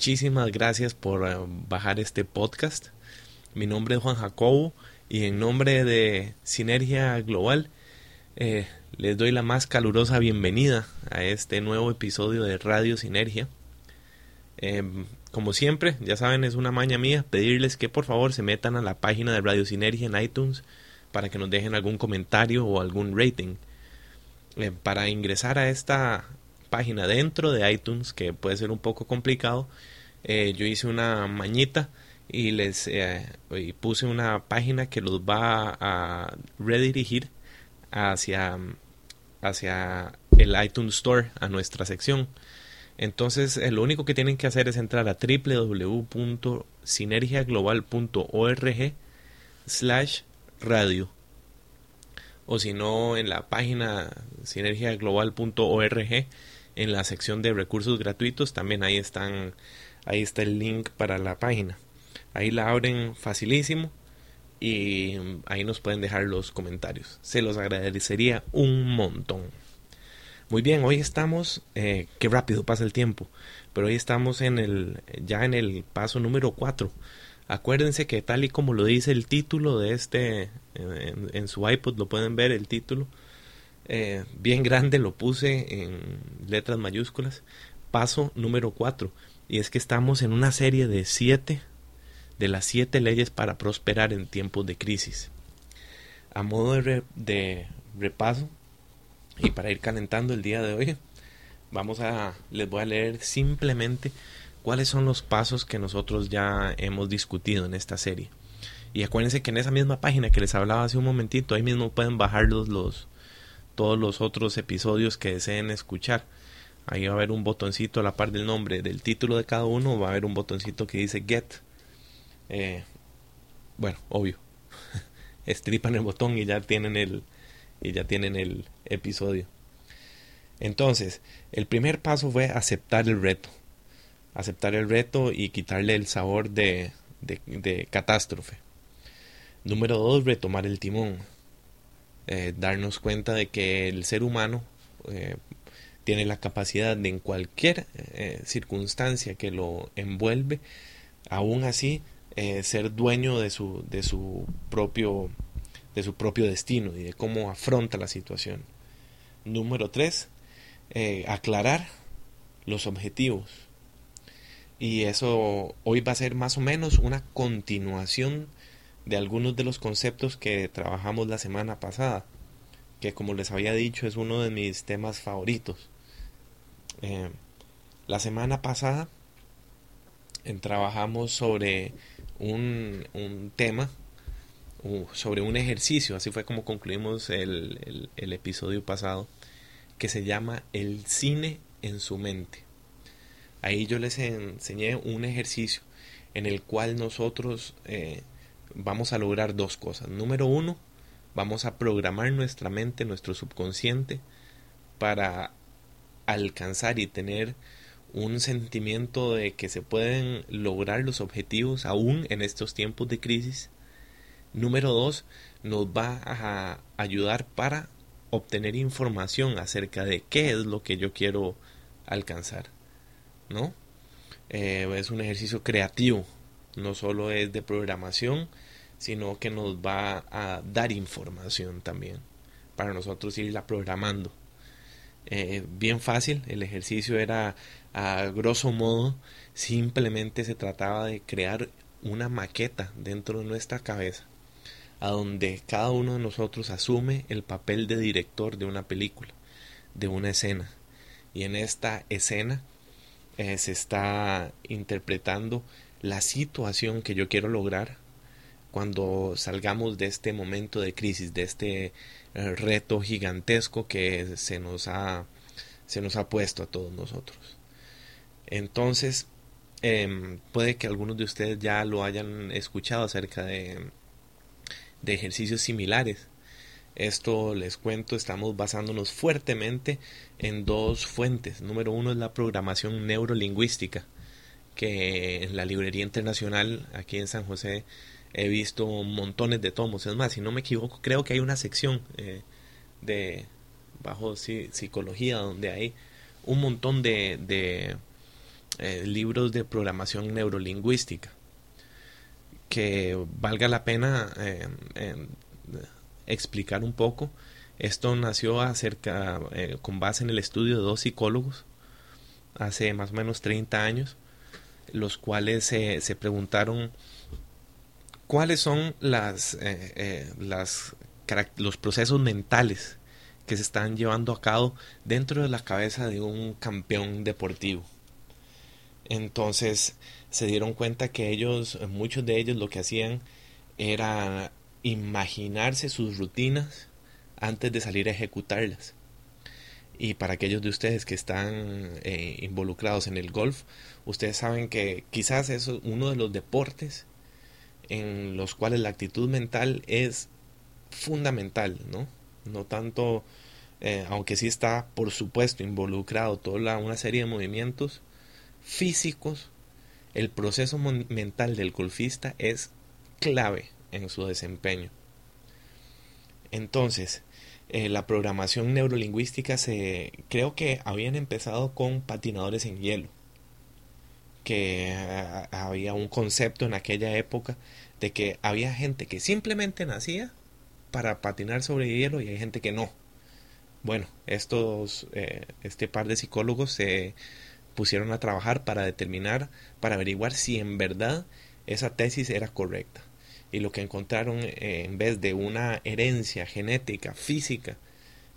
Muchísimas gracias por eh, bajar este podcast. Mi nombre es Juan Jacobo y en nombre de Sinergia Global eh, les doy la más calurosa bienvenida a este nuevo episodio de Radio Sinergia. Em, como siempre, ya saben, es una maña mía pedirles que por favor se metan a la página de Radio Sinergia en iTunes para que nos dejen algún comentario o algún rating. Eh, para ingresar a esta página dentro de iTunes, que puede ser un poco complicado, eh, yo hice una mañita y les eh, puse una página que los va a redirigir hacia, hacia el iTunes Store, a nuestra sección. Entonces, eh, lo único que tienen que hacer es entrar a www.sinergiaglobal.org slash radio. O si no, en la página sinergiaglobal.org, en la sección de recursos gratuitos, también ahí están, ahí está el link para la página. Ahí la abren facilísimo y ahí nos pueden dejar los comentarios. Se los agradecería un montón. Muy bien, hoy estamos, eh, qué rápido pasa el tiempo, pero hoy estamos en el, ya en el paso número 4. Acuérdense que tal y como lo dice el título de este, en, en su iPod lo pueden ver el título, eh, bien grande lo puse en letras mayúsculas, paso número 4. Y es que estamos en una serie de siete, de las siete leyes para prosperar en tiempos de crisis. A modo de, re- de repaso, y para ir calentando el día de hoy, vamos a les voy a leer simplemente cuáles son los pasos que nosotros ya hemos discutido en esta serie. Y acuérdense que en esa misma página que les hablaba hace un momentito, ahí mismo pueden bajarlos los todos los otros episodios que deseen escuchar. Ahí va a haber un botoncito a la par del nombre del título de cada uno, va a haber un botoncito que dice Get. Eh, bueno, obvio. Estripan el botón y ya tienen el, y ya tienen el episodio. Entonces, el primer paso fue aceptar el reto. Aceptar el reto y quitarle el sabor de, de, de catástrofe. Número dos, retomar el timón. Eh, darnos cuenta de que el ser humano eh, tiene la capacidad de en cualquier eh, circunstancia que lo envuelve, aún así ser dueño de su, de su propio de su propio destino y de cómo afronta la situación. Número tres, aclarar los objetivos. Y eso hoy va a ser más o menos una continuación de algunos de los conceptos que trabajamos la semana pasada, que como les había dicho es uno de mis temas favoritos. Eh, la semana pasada trabajamos sobre un, un tema sobre un ejercicio, así fue como concluimos el, el, el, episodio pasado, que se llama El cine en su mente. Ahí yo les enseñé un ejercicio en el cual nosotros eh, vamos a lograr dos cosas. Número uno, vamos a programar nuestra mente, nuestro subconsciente, para alcanzar y tener un sentimiento de que se pueden lograr los objetivos aún en estos tiempos de crisis Número dos, nos va a ayudar para obtener información acerca de qué es lo que yo quiero alcanzar. ¿No? Eh, es un ejercicio creativo. No solo es de programación, sino que nos va a dar información también para nosotros irla programando. Eh, bien fácil, el ejercicio era a grosso modo, simplemente se trataba de crear una maqueta dentro de nuestra cabeza a donde cada uno de nosotros asume el papel de director de una película, de una escena. Y en esta escena eh, se está interpretando la situación que yo quiero lograr cuando salgamos de este momento de crisis, de este eh, reto gigantesco que se nos ha se nos ha puesto a todos nosotros. Entonces, eh, puede que algunos de ustedes ya lo hayan escuchado acerca de, de ejercicios similares. Esto les cuento, estamos basándonos fuertemente en dos fuentes. Número uno es la programación neurolingüística, que en la librería internacional aquí en San José he visto montones de tomos. Es más, si no me equivoco, creo que hay una sección eh, de bajo psicología donde hay un montón de, eh, libros de programación neurolingüística que valga la pena eh, explicar un poco. Esto nació acerca, con base en el estudio de dos psicólogos hace más o menos 30 años, los cuales se preguntaron cuáles son eh, eh, los procesos mentales que se están llevando a cabo dentro de la cabeza de un campeón deportivo. Entonces se dieron cuenta que ellos, muchos de ellos lo que hacían era imaginarse sus rutinas antes de salir a ejecutarlas. Y para aquellos de ustedes que están eh, involucrados en el golf, ustedes saben que quizás es uno de los deportes en los cuales la actitud mental es fundamental, ¿no? No tanto, eh, aunque sí está, por supuesto, involucrado toda una serie de movimientos físicos, el proceso mental del golfista es clave en su desempeño. Entonces, eh, la programación neurolingüística se creo que habían empezado con patinadores en hielo que eh, había un concepto en aquella época de que había gente que simplemente nacía para patinar sobre hielo y hay gente que no. Bueno, estos, eh, este par de psicólogos se pusieron a trabajar para determinar, para averiguar si en verdad esa tesis era correcta. Y lo que encontraron eh, en vez de una herencia genética, física,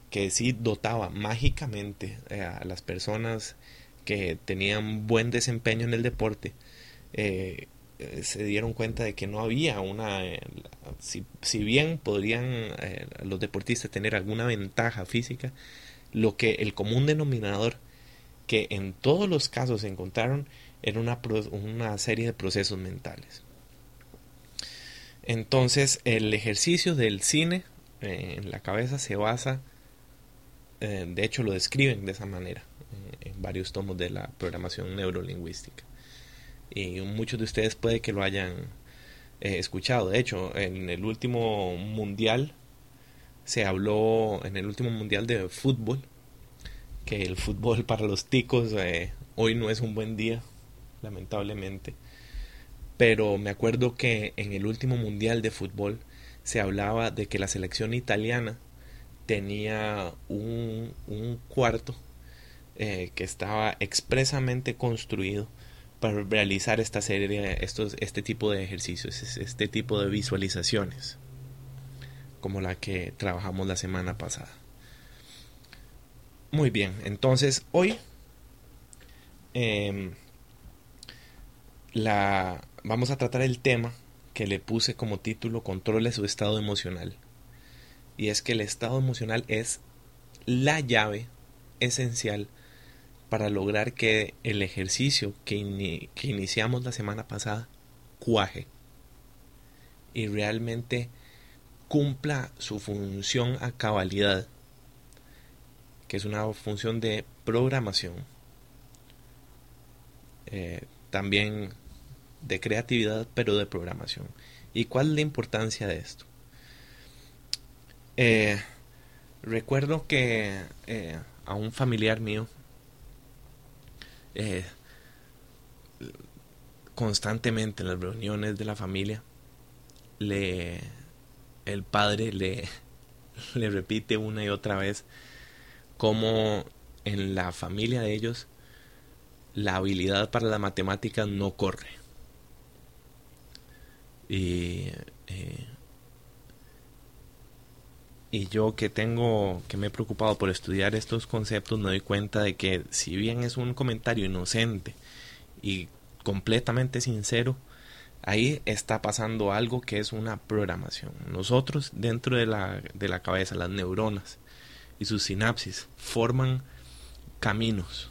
que sí dotaba mágicamente a las personas que tenían buen desempeño en el deporte, eh, eh, se dieron cuenta de que no había una... Eh, si, si, bien podrían los deportistas tener alguna ventaja física, lo que el común denominador que en todos los casos se encontraron era una, una serie de procesos mentales. Entonces el ejercicio del cine en la cabeza se basa, de hecho lo describen de esa manera, varios tomos de la programación neurolingüística. Y muchos de ustedes puede que lo hayan eh, escuchado. De hecho, en el último mundial se habló, en el último mundial de fútbol, que el fútbol para los ticos eh, hoy no es un buen día, lamentablemente. Pero me acuerdo que en el último mundial de fútbol se hablaba de que la selección italiana tenía un, un cuarto eh, que estaba expresamente construido para realizar esta serie, estos, este tipo de ejercicios, este tipo de visualizaciones, como la que trabajamos la semana pasada. Muy bien, entonces hoy em, la, vamos a tratar el tema que le puse como título Controle su estado emocional. Y es que el estado emocional es la llave esencial para lograr que el ejercicio que, iniciamos la semana pasada cuaje y realmente cumpla su función a cabalidad, que es una función de programación, eh, también de creatividad, pero de programación. ¿Y cuál es la importancia de esto? Eh, recuerdo que eh, a un familiar mío eh, constantemente en las reuniones de la familia, le, el padre le, le repite una y otra vez cómo en la familia de ellos la habilidad para la matemática no corre. Y eh, y yo que tengo, que me he preocupado por estudiar estos conceptos, me doy cuenta de que si bien es un comentario inocente y completamente sincero, ahí está pasando algo que es una programación. Nosotros dentro de la, de la cabeza, las neuronas y sus sinapsis forman caminos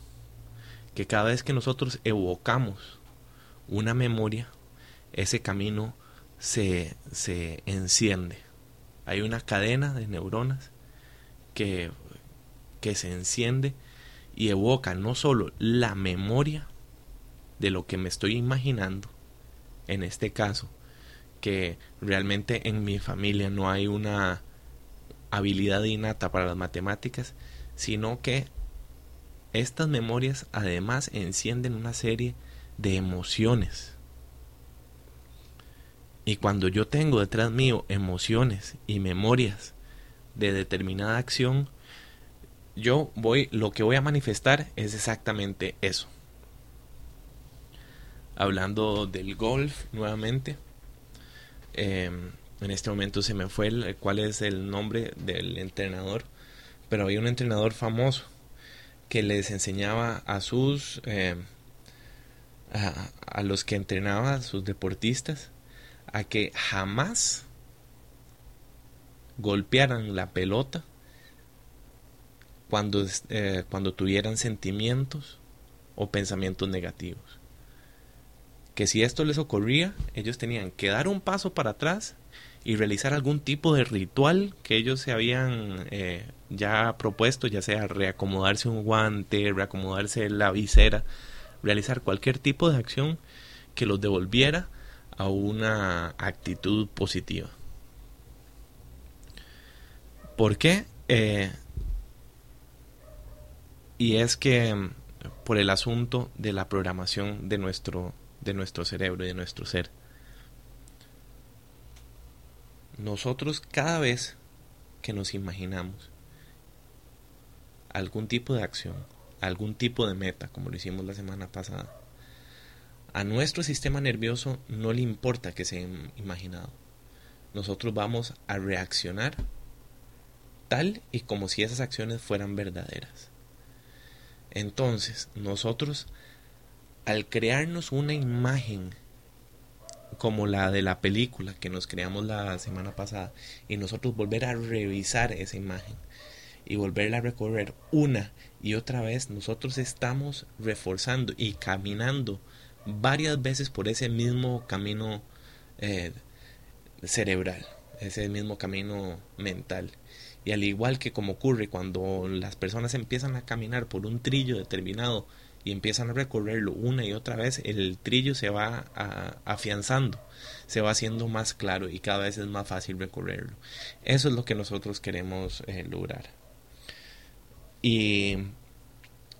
que cada vez que nosotros evocamos una memoria, ese camino se, se enciende hay una cadena de neuronas que, que se enciende y evoca no solo la memoria de lo que me estoy imaginando, en este caso, que realmente en mi familia no hay una habilidad innata para las matemáticas, sino que estas memorias además encienden una serie de emociones. Y cuando yo tengo detrás mío emociones y memorias de determinada acción, yo voy, lo que voy a manifestar es exactamente eso. Hablando del golf nuevamente, em, en este momento se me fue el, cuál es el nombre del entrenador, pero había un entrenador famoso que les enseñaba a sus em, a, a, los que entrenaba, a sus deportistas, a que jamás golpearan la pelota cuando, eh, cuando tuvieran sentimientos o pensamientos negativos. Que si esto les ocurría, ellos tenían que dar un paso para atrás y realizar algún tipo de ritual que ellos se habían eh, ya propuesto, ya sea reacomodarse un guante, reacomodarse la visera, realizar cualquier tipo de acción que los devolviera a una actitud positiva. ¿Por qué? Eh, y es que mm, por el asunto de la programación de nuestro, de nuestro cerebro y de nuestro ser. Nosotros cada vez que nos imaginamos algún tipo de acción, algún tipo de meta, como lo hicimos la semana pasada, a nuestro sistema nervioso no le importa que sea imaginado. Nosotros vamos a reaccionar tal y como si esas acciones fueran verdaderas. Entonces, nosotros, al crearnos una imagen como la de la película que nos creamos la semana pasada, y nosotros volver a revisar esa imagen y volverla a recorrer una y otra vez, nosotros estamos reforzando y caminando varias veces por ese mismo camino eh, cerebral, ese mismo camino mental. Y al igual que como ocurre cuando las personas empiezan a caminar por un trillo determinado y empiezan a recorrerlo una y otra vez, el trillo se va afianzando, se va haciendo más claro y cada vez es más fácil recorrerlo. Eso es lo que nosotros queremos eh, lograr. Y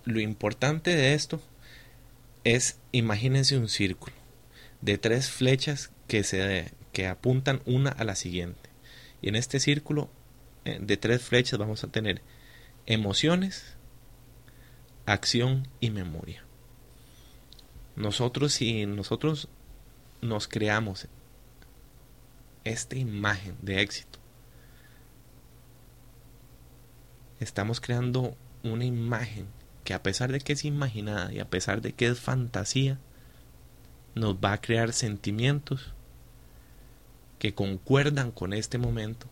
lo importante de esto es, imagínense un círculo de tres flechas que, se, que apuntan una a la siguiente. Y en este círculo eh, de tres flechas vamos a tener emociones, acción y memoria. Nosotros, si nosotros nos creamos esta imagen de éxito, estamos creando una imagen que a pesar de que es imaginada y a pesar de que es fantasía, nos va a crear sentimientos que concuerdan con este momento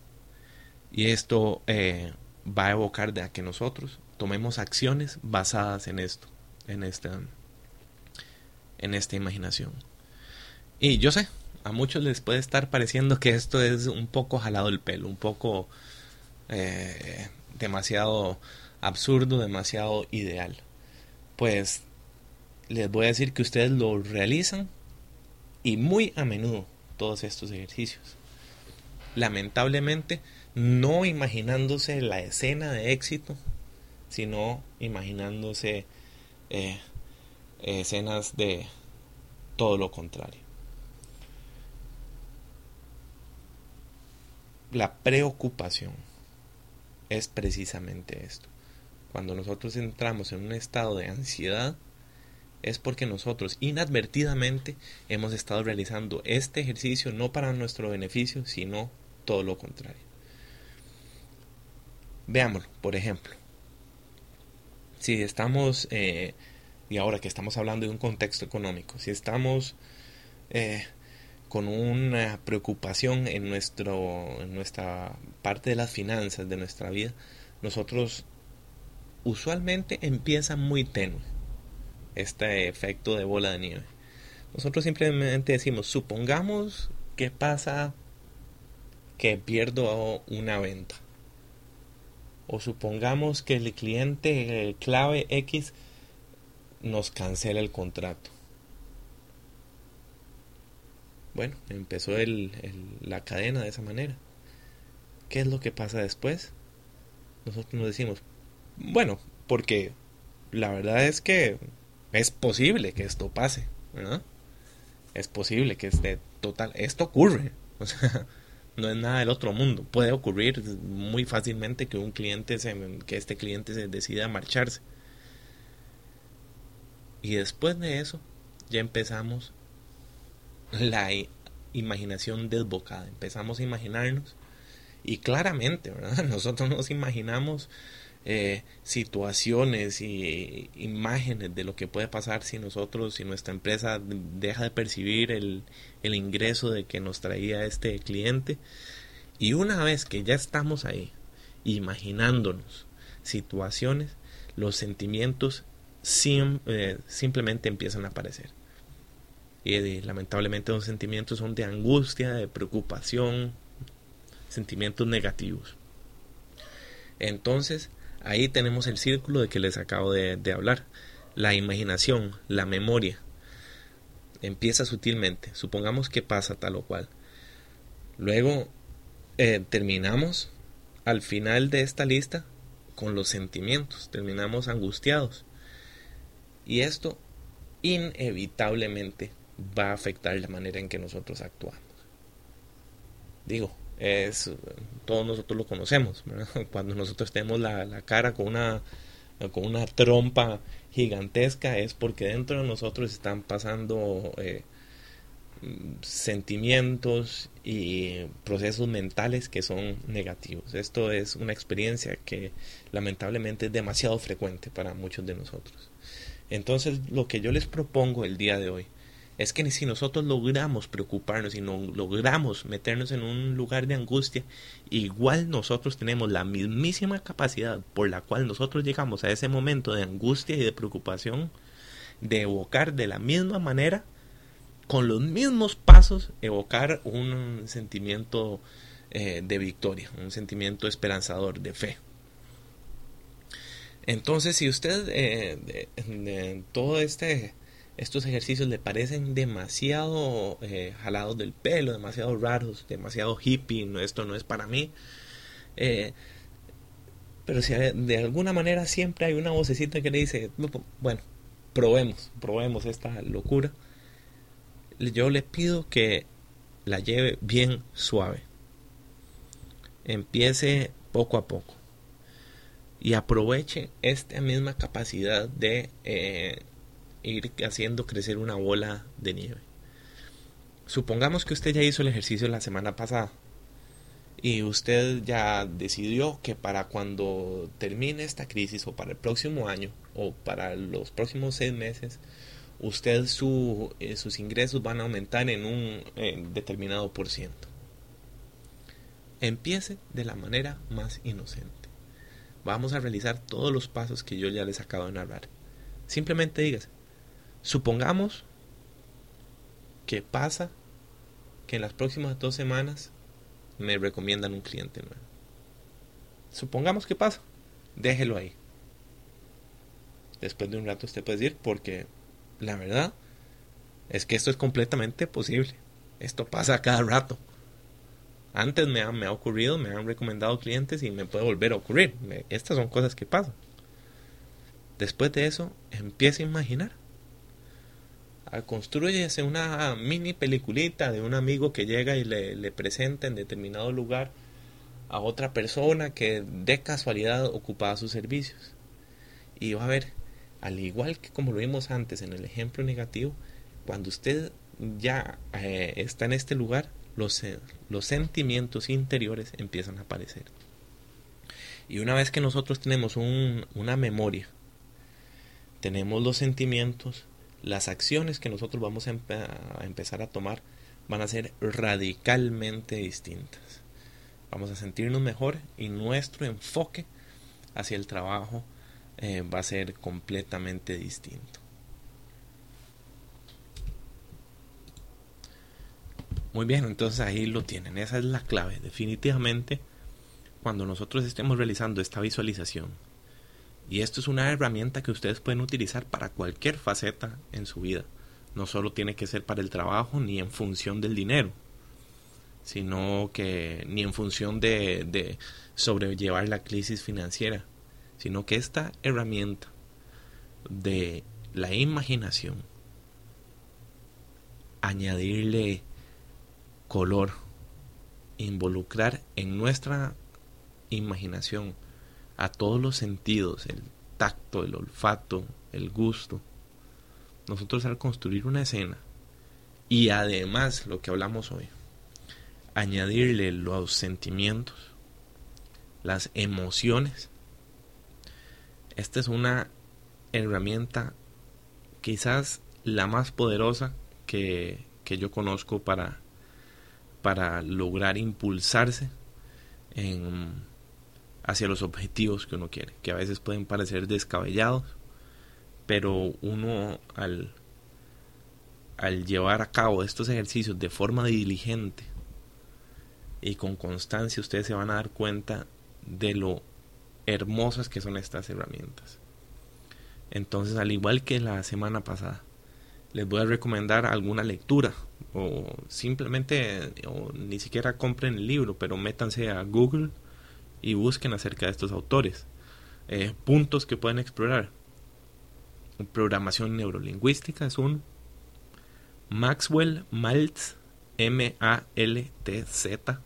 y esto eh, va a evocar de a que nosotros tomemos acciones basadas en esto, en esta, en esta imaginación. Y yo sé, a muchos les puede estar pareciendo que esto es un poco jalado el pelo, un poco eh, demasiado absurdo, demasiado ideal. Pues les voy a decir que ustedes lo realizan y muy a menudo todos estos ejercicios. Lamentablemente, no imaginándose la escena de éxito, sino imaginándose eh, escenas de todo lo contrario. La preocupación es precisamente esto. Cuando nosotros entramos en un estado de ansiedad, es porque nosotros inadvertidamente hemos estado realizando este ejercicio no para nuestro beneficio, sino todo lo contrario. Veámoslo, por ejemplo. Si estamos, eh, y ahora que estamos hablando de un contexto económico, si estamos eh, con una preocupación en, nuestro, en nuestra parte de las finanzas de nuestra vida, nosotros usualmente empieza muy tenue este efecto de bola de nieve. Nosotros simplemente decimos, supongamos que pasa que pierdo una venta. O supongamos que el cliente clave X nos cancela el contrato Bueno, empezó el, la cadena de esa manera. ¿Qué es lo que pasa después? Nosotros nos decimos, bueno, porque la verdad es que es posible que esto pase, ¿verdad? Es posible que esté total, esto ocurre, o sea, no es nada del otro mundo, puede ocurrir muy fácilmente que un cliente se, que este cliente se decida marcharse. Y después de eso, ya empezamos la imaginación desbocada, empezamos a imaginarnos y claramente, ¿verdad? Nosotros nos imaginamos eh, situaciones y imágenes de lo que puede pasar si nosotros, si nuestra empresa deja de percibir el, el ingreso de que nos traía este cliente. Y una vez que ya estamos ahí, imaginándonos situaciones, los sentimientos eh, simplemente empiezan a aparecer. Y lamentablemente los sentimientos son de angustia, de preocupación, sentimientos negativos. Entonces, Ahí tenemos el círculo de que les acabo de, hablar. La imaginación, la memoria. Empieza sutilmente. Supongamos que pasa tal o cual. Luego eh, terminamos al final de esta lista con los sentimientos. Terminamos angustiados. Y esto inevitablemente va a afectar la manera en que nosotros actuamos. Digo, es todos nosotros lo conocemos cuando nosotros tenemos la, cara con una con una trompa gigantesca es porque dentro de nosotros están pasando eh, sentimientos y procesos mentales que son negativos. Esto es una experiencia que lamentablemente es demasiado frecuente para muchos de nosotros. Entonces lo que yo les propongo el día de hoy es que si nosotros logramos preocuparnos y no logramos meternos en un lugar de angustia, igual nosotros tenemos la mismísima capacidad por la cual nosotros llegamos a ese momento de angustia y de preocupación, de evocar de la misma manera, con los mismos pasos, evocar un sentimiento eh, de victoria, un sentimiento esperanzador, de fe. Entonces, si usted eh, todo este estos ejercicios le parecen demasiado eh, jalados del pelo, demasiado raros, demasiado hippie, no, esto no es para mí. Eh, pero si de alguna manera siempre hay una vocecita que le dice, bueno, probemos, probemos esta locura. Yo le pido que la lleve bien suave. Empiece poco a poco. Y aproveche esta misma capacidad de eh, ir haciendo crecer una bola de nieve. Supongamos que usted ya hizo el ejercicio la semana pasada y usted ya decidió que para cuando termine esta crisis o para el próximo año o para los próximos seis meses, usted su, eh, sus ingresos van a aumentar en un determinado por ciento. Empiece de la manera más inocente. Vamos a realizar todos los pasos que yo ya les acabo de narrar. Simplemente dígase, Supongamos que pasa que en las próximas dos semanas me recomiendan un cliente nuevo. Supongamos que pasa, déjelo ahí. Después de un rato usted puede decir, porque la verdad es que esto es completamente posible. Esto pasa cada rato. Antes me ha, me ha ocurrido, me han recomendado clientes y me puede volver a ocurrir. estas son cosas que pasan. Después de eso, empieza a imaginar construyese una mini peliculita de un amigo que llega y le, presenta en determinado lugar a otra persona que de casualidad ocupaba sus servicios. Y va a ver, al igual que como lo vimos antes en el ejemplo negativo, cuando usted ya eh, está en este lugar, los, los sentimientos interiores empiezan a aparecer. Y una vez que nosotros tenemos una memoria, tenemos los sentimientos, las acciones que nosotros vamos a, empezar a tomar van a ser radicalmente distintas. Vamos a sentirnos mejor y nuestro enfoque hacia el trabajo eh, va a ser completamente distinto. Muy bien, entonces ahí lo tienen. Esa es la clave. Definitivamente, cuando nosotros estemos realizando esta visualización, y esto es una herramienta que ustedes pueden utilizar para cualquier faceta en su vida. no solo tiene que ser para el trabajo ni en función del dinero, sino que ni en función de, de sobrellevar la crisis financiera, sino que esta herramienta de la imaginación, añadirle color, involucrar en nuestra imaginación a todos los sentidos, el tacto, el olfato, el gusto. Nosotros al construir una escena y además lo que hablamos hoy, añadirle los sentimientos, las emociones, esta es una herramienta quizás la más poderosa que, que yo conozco para, para lograr impulsarse en, hacia los objetivos que uno quiere, que a veces pueden parecer descabellados, pero uno al, al llevar a cabo estos ejercicios de forma diligente y con constancia, ustedes se van a dar cuenta de lo hermosas que son estas herramientas. Entonces, al igual que la semana pasada, les voy a recomendar alguna lectura o simplemente o ni siquiera compren el libro, pero métanse a Google y busquen acerca de estos autores. Eh, puntos que pueden explorar. Programación neurolingüística es uno. Maxwell Maltz, M-A-L-T-Z.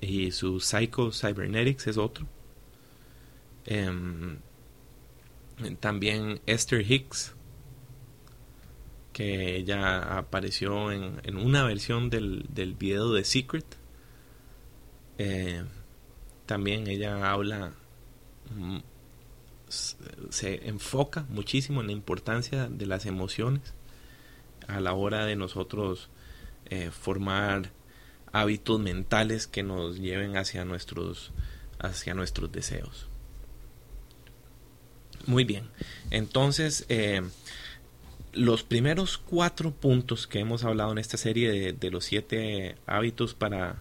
Y su Psycho Cybernetics es otro. Em, también Esther Hicks, que ella apareció en, en una versión del, del, video de Secret. Eh, también ella habla, mm, se enfoca muchísimo en la importancia de las emociones a la hora de nosotros eh, formar hábitos mentales que nos lleven hacia nuestros hacia nuestros deseos. Muy bien, entonces eh, los primeros cuatro puntos que hemos hablado en esta serie de, de, los siete hábitos para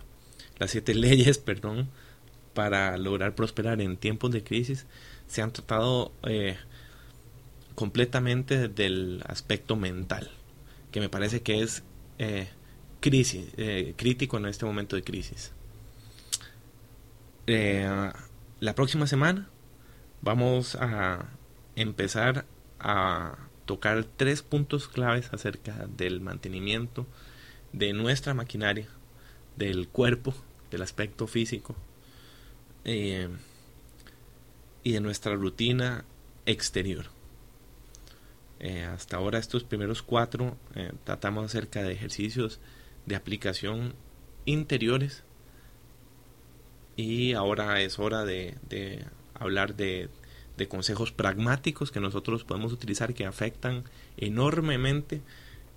las siete leyes, perdón, para lograr prosperar en tiempos de crisis se han tratado eh, completamente del aspecto mental, que me parece que es eh, crisis, eh, crítico en este momento de crisis. La próxima semana vamos a empezar a tocar tres puntos claves acerca del mantenimiento de nuestra maquinaria, del cuerpo, del aspecto físico eh, y de nuestra rutina exterior. Eh, hasta ahora estos primeros cuatro eh, tratamos acerca de ejercicios de aplicación interiores y ahora es hora de, hablar de de consejos pragmáticos que nosotros podemos utilizar que afectan enormemente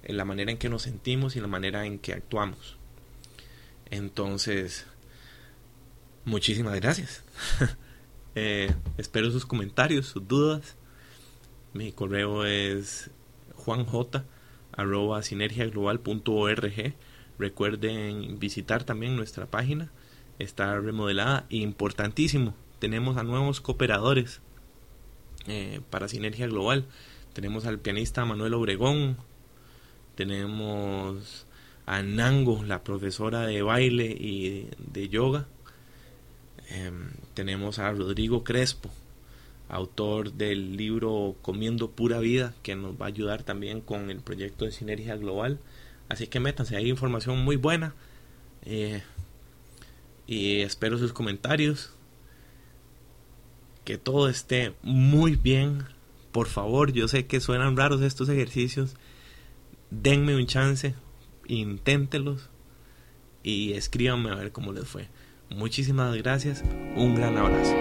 en la manera en que nos sentimos y la manera en que actuamos. Entonces, muchísimas gracias. eh, espero sus comentarios, sus dudas. Mi correo es juanj arroba sinergiaglobal.org. Recuerden visitar también nuestra página. Está remodelada. Importantísimo. Tenemos a nuevos cooperadores eh, para Sinergia Global. Tenemos al pianista Manuel Obregón, tenemos a Nango, la profesora de baile y de yoga. Eh, tenemos a Rodrigo Crespo, autor del libro Comiendo Pura Vida, que nos va a ayudar también con el proyecto de Sinergia Global. Así que métanse, hay información muy buena. Eh, y espero sus comentarios que todo esté muy bien. Por favor, yo sé que suenan raros estos ejercicios. Denme un chance, inténtelos y escríbanme a ver cómo les fue. Muchísimas gracias, un gran abrazo.